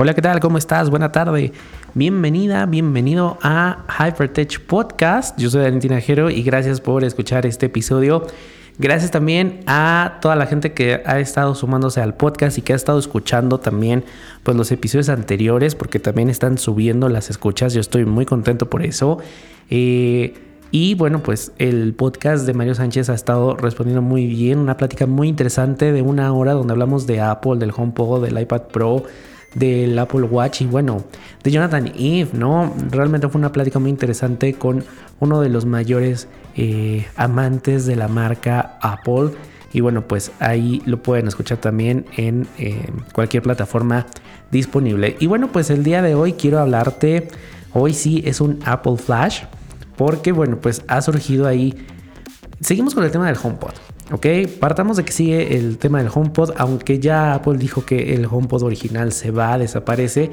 Hola, ¿qué tal? ¿Cómo estás? Buena tarde. Bienvenida, bienvenido a Hypertech Podcast. Yo soy Valentina Jero y gracias por escuchar este episodio. Gracias también a toda la gente que ha estado sumándose al podcast y que ha estado escuchando también pues, los episodios anteriores porque también están subiendo las escuchas. Yo estoy muy contento por eso. Eh, y bueno, pues el podcast de Mario Sánchez ha estado respondiendo muy bien. Una plática muy interesante de una hora donde hablamos de Apple, del HomePod, del iPad Pro del Apple Watch y bueno, de Jonathan Eve, ¿no? Realmente fue una plática muy interesante con uno de los mayores eh, amantes de la marca Apple. Y bueno, pues ahí lo pueden escuchar también en cualquier plataforma disponible. Y bueno, pues el día de hoy quiero hablarte, hoy sí es un Apple Flash, porque bueno, pues ha surgido ahí, seguimos con el tema del HomePod. Ok, partamos de que sigue el tema del HomePod, aunque ya Apple dijo que el HomePod original se va, desaparece.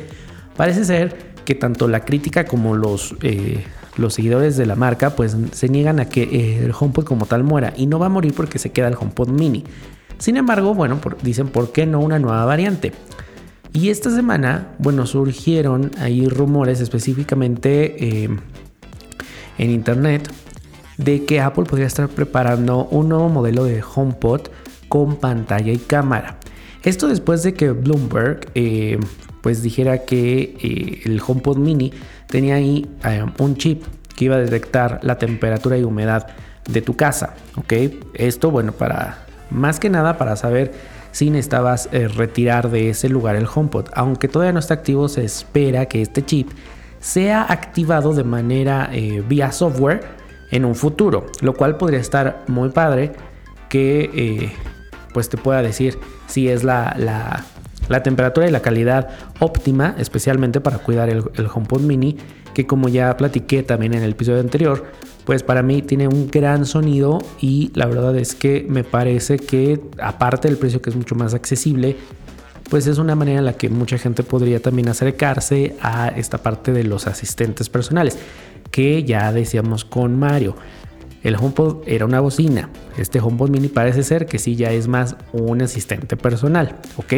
Parece ser que tanto la crítica como los, eh, los seguidores de la marca pues se niegan a que el HomePod como tal muera y no va a morir porque se queda el HomePod mini. Sin embargo, bueno, dicen por qué no una nueva variante. Y esta semana, bueno, surgieron ahí rumores específicamente eh, en internet de que Apple podría estar preparando un nuevo modelo de HomePod con pantalla y cámara. Esto después de que Bloomberg eh, pues dijera que eh, el HomePod mini tenía ahí eh, un chip que iba a detectar la temperatura y humedad de tu casa. ¿ok? Esto, bueno, para más que nada para saber si necesitabas retirar de ese lugar el HomePod. Aunque todavía no está activo, se espera que este chip sea activado de manera vía software en un futuro, lo cual podría estar muy padre que eh, pues te pueda decir si es la, la, temperatura y la calidad óptima, especialmente para cuidar el, el HomePod mini, que como ya platiqué también en el episodio anterior, pues para mí tiene un gran sonido y la verdad es que me parece que aparte del precio que es mucho más accesible, pues es una manera en la que mucha gente podría también acercarse a esta parte de los asistentes personales que ya decíamos con Mario. El HomePod era una bocina. Este HomePod mini parece ser que sí ya es más un asistente personal, ¿ok?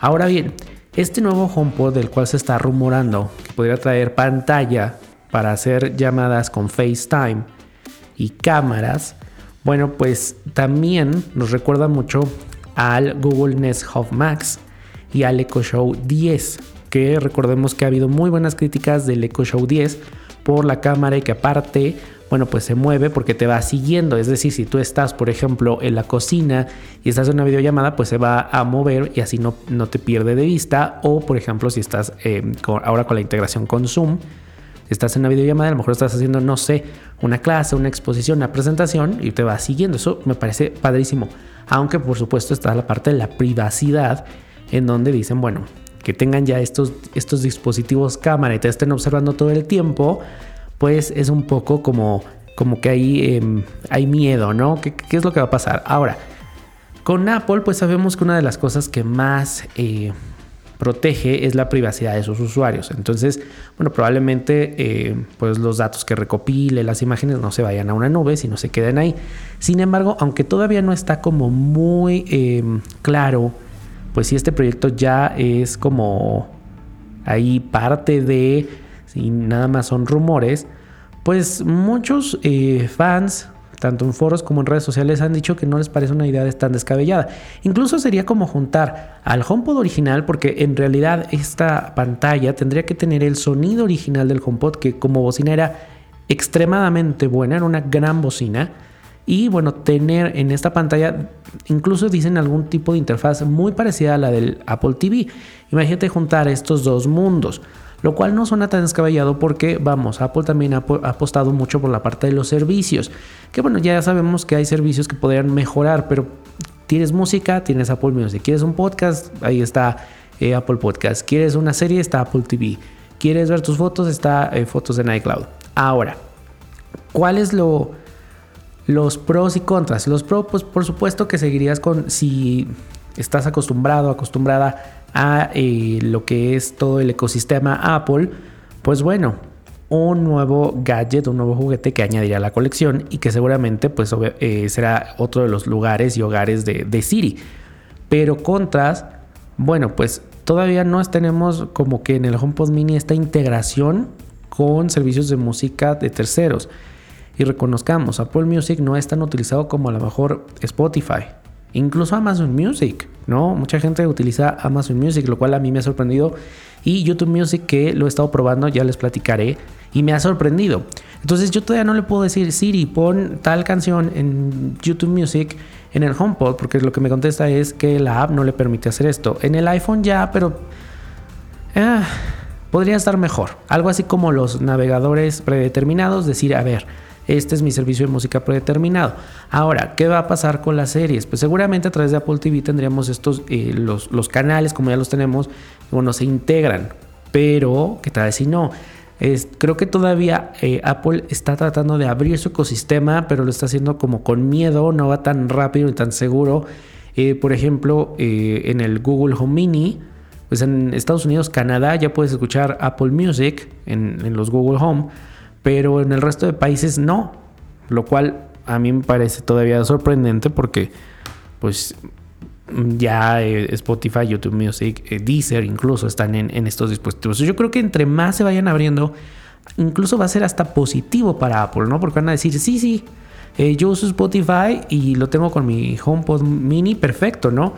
Ahora bien, este nuevo HomePod del cual se está rumorando que podría traer pantalla para hacer llamadas con FaceTime y cámaras, bueno, pues también nos recuerda mucho al Google Nest Hub Max y al Echo Show 10, que recordemos que ha habido muy buenas críticas del Echo Show 10 por la cámara y que aparte, bueno, pues se mueve porque te va siguiendo. Es decir, si tú estás, por ejemplo, en la cocina y estás en una videollamada, pues se va a mover y así no, no te pierde de vista. O, por ejemplo, si estás eh, ahora con la integración con Zoom, estás en una videollamada, a lo mejor estás haciendo, no sé, una clase, una exposición, una presentación y te va siguiendo. Eso me parece padrísimo. Aunque, por supuesto, está la parte de la privacidad en donde dicen, bueno, que tengan ya estos, estos dispositivos cámara y te estén observando todo el tiempo, pues es un poco como, como que ahí em, hay miedo, ¿no? ¿Qué, es lo que va a pasar? Ahora, con Apple, pues sabemos que una de las cosas que más eh, protege es la privacidad de sus usuarios. Entonces, bueno, probablemente eh, pues los datos que recopile, las imágenes no se vayan a una nube, sino se queden ahí. Sin embargo, aunque todavía no está como muy em, claro pues si este proyecto ya es como ahí parte de, si nada más son rumores, pues muchos eh, fans, tanto en foros como en redes sociales, han dicho que no les parece una idea tan descabellada. Incluso sería como juntar al HomePod original, porque en realidad esta pantalla tendría que tener el sonido original del HomePod, que como bocina era extremadamente buena, era una gran bocina y bueno, tener en esta pantalla, incluso dicen algún tipo de interfaz muy parecida a la del Apple TV. Imagínate juntar estos dos mundos, lo cual no suena tan descabellado porque, vamos, Apple también ha, apostado mucho por la parte de los servicios, que bueno, ya sabemos que hay servicios que podrían mejorar, pero tienes música, tienes Apple Music, quieres un podcast, ahí está eh, Apple Podcast, quieres una serie, está Apple TV, quieres ver tus fotos, está eh, fotos en iCloud. Ahora, ¿cuál es lo los pros y contras. Los pros, pues por supuesto que seguirías con si estás acostumbrado, acostumbrada a eh, lo que es todo el ecosistema Apple, pues bueno, un nuevo gadget, un nuevo juguete que añadiría a la colección y que seguramente pues eh, será otro de los lugares y hogares de, de Siri. Pero contras, bueno, pues todavía no tenemos como que en el HomePod Mini esta integración con servicios de música de terceros. Y reconozcamos, Apple Music no es tan utilizado como a lo mejor Spotify. Incluso Amazon Music, ¿no? Mucha gente utiliza Amazon Music, lo cual a mí me ha sorprendido. Y YouTube Music, que lo he estado probando, ya les platicaré. Y me ha sorprendido. Entonces yo todavía no le puedo decir, Siri, pon tal canción en YouTube Music en el HomePod, porque lo que me contesta es que la app no le permite hacer esto. En el iPhone ya, pero... Eh, podría estar mejor. Algo así como los navegadores predeterminados, decir, a ver, este es mi servicio de música predeterminado. Ahora, ¿qué va a pasar con las series? Pues seguramente a través de Apple TV tendríamos estos, eh, los, los, canales, como ya los tenemos, bueno, se integran. Pero, ¿qué tal si no? Creo que todavía eh, Apple está tratando de abrir su ecosistema, pero lo está haciendo como con miedo, no va tan rápido y tan seguro. Eh, por ejemplo, en el Google Home Mini, pues en Estados Unidos, Canadá, ya puedes escuchar Apple Music en los Google Home pero en el resto de países no, lo cual a mí me parece todavía sorprendente porque pues ya eh, Spotify, YouTube Music, eh, Deezer incluso están en, estos dispositivos. Yo creo que entre más se vayan abriendo, incluso va a ser hasta positivo para Apple, ¿no? Porque van a decir, sí, sí, eh, yo uso Spotify y lo tengo con mi HomePod mini, perfecto, ¿no?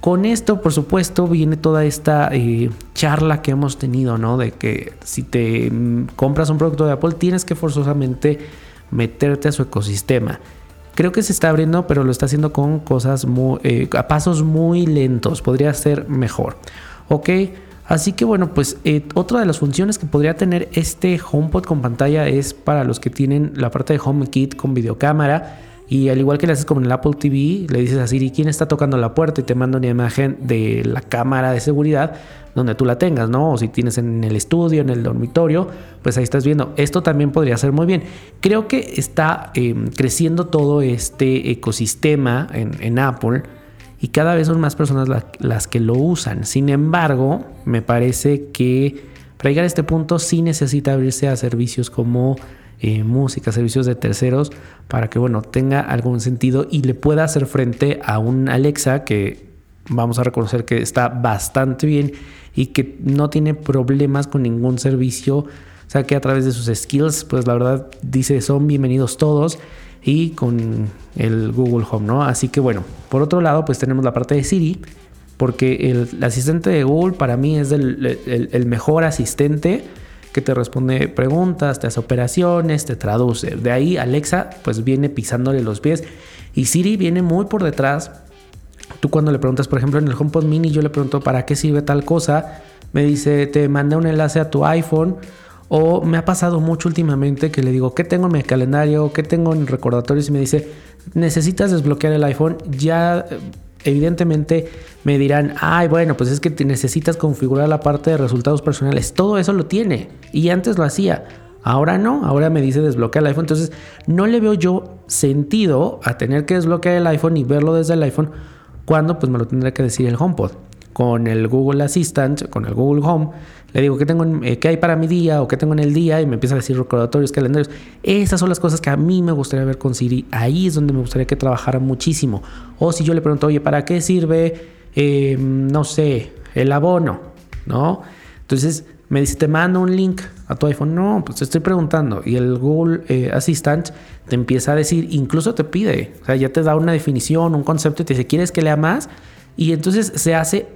Con esto, por supuesto, viene toda esta eh, charla que hemos tenido, ¿no? De que si te mm, compras un producto de Apple, tienes que forzosamente meterte a su ecosistema. Creo que se está abriendo, pero lo está haciendo con cosas muy, eh, a pasos muy lentos. Podría ser mejor. Ok, así que bueno, pues eh, otra de las funciones que podría tener este HomePod con pantalla es para los que tienen la parte de HomeKit con videocámara y al igual que le haces como en el Apple TV, le dices a Siri quién está tocando la puerta y te manda una imagen de la cámara de seguridad donde tú la tengas, ¿no? O si tienes en el estudio, en el dormitorio, pues ahí estás viendo. Esto también podría ser muy bien. Creo que está em, creciendo todo este ecosistema en, Apple y cada vez son más personas las que lo usan. Sin embargo, me parece que para llegar a este punto sí necesita abrirse a servicios como eh, música, servicios de terceros, para que bueno, tenga algún sentido y le pueda hacer frente a un Alexa que vamos a reconocer que está bastante bien y que no tiene problemas con ningún servicio. O sea que a través de sus skills, pues la verdad dice son bienvenidos todos y con el Google Home, ¿no? Así que bueno, por otro lado, pues tenemos la parte de Siri, porque el, asistente de Google para mí es el mejor asistente que te responde preguntas, te hace operaciones, te traduce. De ahí Alexa pues viene pisándole los pies y Siri viene muy por detrás. Tú cuando le preguntas, por ejemplo, en el HomePod mini, yo le pregunto para qué sirve tal cosa, me dice, te manda un enlace a tu iPhone. O me ha pasado mucho últimamente que le digo, ¿qué tengo en mi calendario? ¿Qué tengo en recordatorios? Y me dice, necesitas desbloquear el iPhone. Ya evidentemente me dirán, ay, bueno, pues es que necesitas configurar la parte de resultados personales. Todo eso lo tiene. Y antes lo hacía. Ahora no, ahora me dice desbloquear el iPhone. Entonces, no le veo yo sentido a tener que desbloquear el iPhone y verlo desde el iPhone cuando pues me lo tendrá que decir el HomePod. Con el Google Assistant, con el Google Home, le digo qué tengo eh, qué hay para mi día o qué tengo en el día y me empieza a decir recordatorios, calendarios. Esas son las cosas que a mí me gustaría ver con Siri. Ahí es donde me gustaría que trabajara muchísimo. O si yo le pregunto, oye, ¿para qué sirve, em, no sé, el abono? ¿No? Entonces me dice, te mando un link a tu iPhone. No, pues te estoy preguntando. Y el Google eh, Assistant te empieza a decir, incluso te pide, o sea, ya te da una definición, un concepto y te dice, ¿quieres que lea más? Y entonces se hace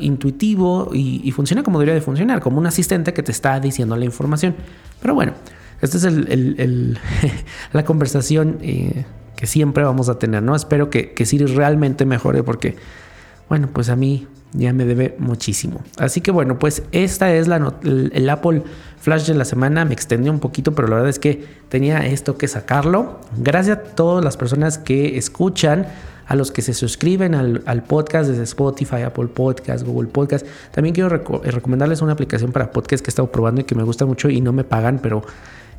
intuitivo y, funciona como debería de funcionar, como un asistente que te está diciendo la información. Pero bueno, esta es el, la conversación eh, que siempre vamos a tener, ¿no? Espero que, que Siri realmente mejore porque, bueno, pues a mí ya me debe muchísimo. Así que bueno, pues esta es la el, Apple Flash de la semana. Me extendió un poquito, pero la verdad es que tenía esto que sacarlo. Gracias a todas las personas que escuchan a los que se suscriben al, podcast desde Spotify, Apple Podcast, Google Podcast. También quiero eh, recomendarles una aplicación para podcast que he estado probando y que me gusta mucho y no me pagan, pero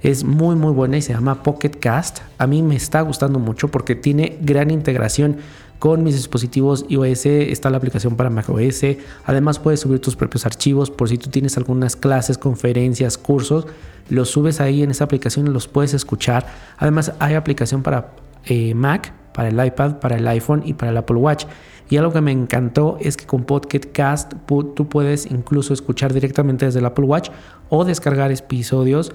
es muy muy buena y se llama Pocket Cast. A mí me está gustando mucho porque tiene gran integración con mis dispositivos iOS, está la aplicación para macOS. Además puedes subir tus propios archivos por si tú tienes algunas clases, conferencias, cursos, los subes ahí en esa aplicación y los puedes escuchar. Además hay aplicación para eh, Mac para el iPad, para el iPhone y para el Apple Watch. Y algo que me encantó es que con Podcast tú puedes incluso escuchar directamente desde el Apple Watch o descargar episodios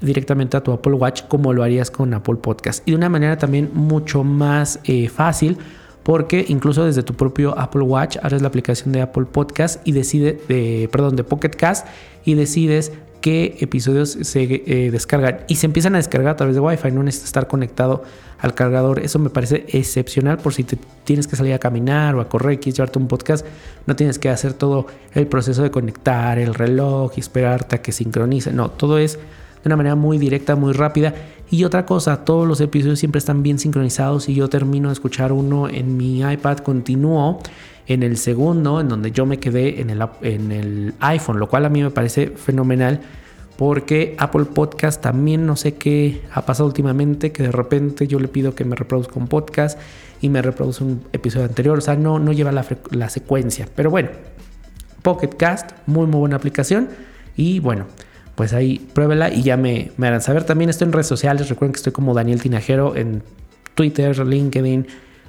directamente a tu Apple Watch como lo harías con Apple Podcast. Y de una manera también mucho más eh, fácil porque incluso desde tu propio Apple Watch abres la aplicación de Apple Podcast y decide, de, perdón, de Pocket Cast y decides qué episodios se eh, descargan y se empiezan a descargar a través de Wi-Fi, no necesitas estar conectado al cargador. Eso me parece excepcional por si te tienes que salir a caminar o a correr y quieres llevarte un podcast, no tienes que hacer todo el proceso de conectar el reloj y esperarte a que sincronice. No, todo es de una manera muy directa, muy rápida. Y otra cosa, todos los episodios siempre están bien sincronizados y yo termino de escuchar uno en mi iPad, continúo en el segundo, en donde yo me quedé en el, en el iPhone, lo cual a mí me parece fenomenal porque Apple Podcast también no sé qué ha pasado últimamente, que de repente yo le pido que me reproduzca un podcast y me reproduce un episodio anterior, o sea, no, no lleva la, la secuencia. Pero bueno, Pocket Cast, muy muy buena aplicación y bueno, pues ahí pruébela y ya me, me harán saber. También estoy en redes sociales, recuerden que estoy como Daniel Tinajero en Twitter, LinkedIn,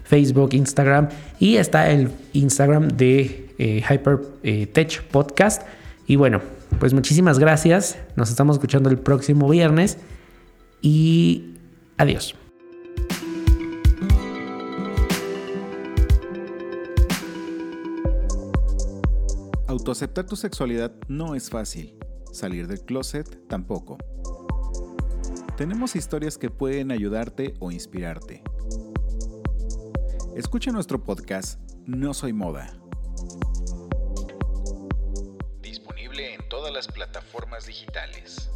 Facebook, Instagram y está el Instagram de eh, Hyper eh, Podcast. Y bueno, pues muchísimas gracias. Nos estamos escuchando el próximo viernes y adiós. Autoaceptar tu sexualidad no es fácil salir del closet tampoco. Tenemos historias que pueden ayudarte o inspirarte. Escucha nuestro podcast No Soy Moda. Disponible en todas las plataformas digitales.